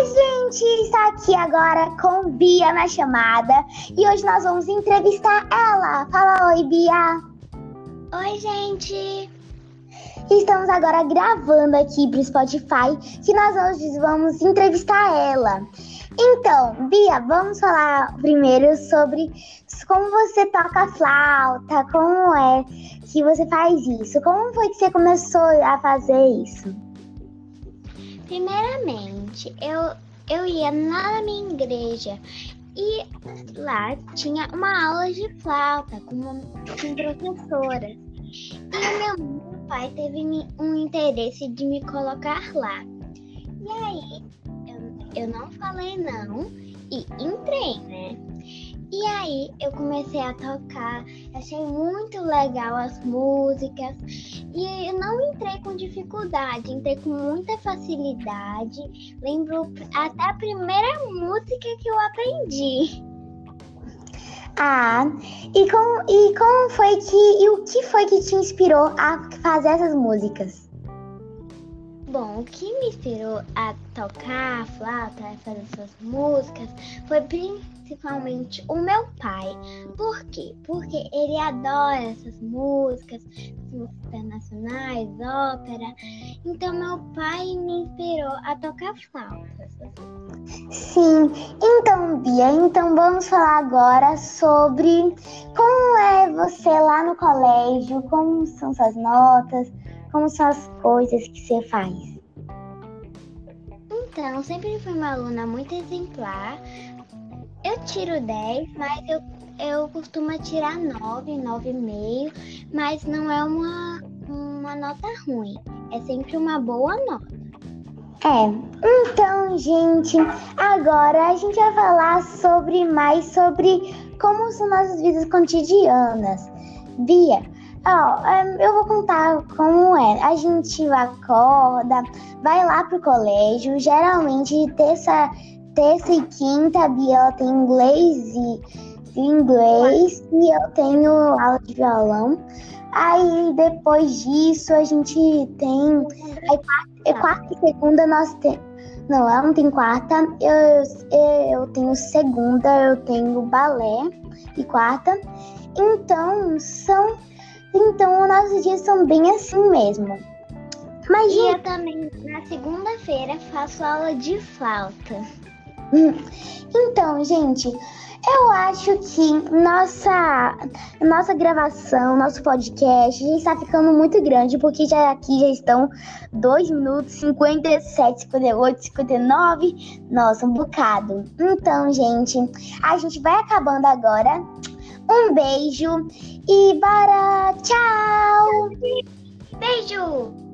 A gente está aqui agora com Bia na chamada e hoje nós vamos entrevistar ela. Fala oi, Bia. Oi, gente. Estamos agora gravando aqui para o Spotify que nós hoje vamos entrevistar ela. Então, Bia, vamos falar primeiro sobre como você toca flauta, como é que você faz isso, como foi que você começou a fazer isso? Primeiramente, eu, eu ia na minha igreja e lá tinha uma aula de flauta com, com professoras. E meu pai teve um interesse de me colocar lá. E aí, eu, eu não falei não e entrei, né? E aí eu comecei a tocar, achei muito legal as músicas e eu não entrei com dificuldade, entrei com muita facilidade. Lembro até a primeira música que eu aprendi. Ah, e como, e como foi que. E o que foi que te inspirou a fazer essas músicas? Bom, o que me inspirou a tocar a flauta, a fazer essas músicas, foi principalmente o meu pai. Por quê? Porque ele adora essas músicas, músicas internacionais, ópera. Então, meu pai me inspirou a tocar flauta. Sim, então, Bia, então vamos falar agora sobre como é você lá no colégio, como são suas notas como são as coisas que você faz? Então, sempre fui uma aluna muito exemplar. Eu tiro 10, mas eu, eu costumo tirar 9, 9,5, mas não é uma, uma nota ruim. É sempre uma boa nota. É, então, gente, agora a gente vai falar sobre mais sobre como são nossas vidas cotidianas. Bia, Ó, oh, eu vou contar como é. A gente acorda, vai lá pro colégio, geralmente terça, terça e quinta a Bia tem inglês e inglês e eu tenho aula de violão. Aí depois disso a gente tem. Aí, quarta, quarta e segunda nós temos. Não, ela não tem quarta. Eu, eu tenho segunda, eu tenho balé e quarta. Então, são então, os nossos dias são bem assim mesmo. Mas, e eu também, na segunda-feira, faço aula de flauta. Então, gente, eu acho que nossa, nossa gravação, nosso podcast já está ficando muito grande, porque já aqui já estão 2 minutos, 57, 58, 59. Nossa, um bocado. Então, gente, a gente vai acabando agora. Um beijo bora! Tchau! Beijo!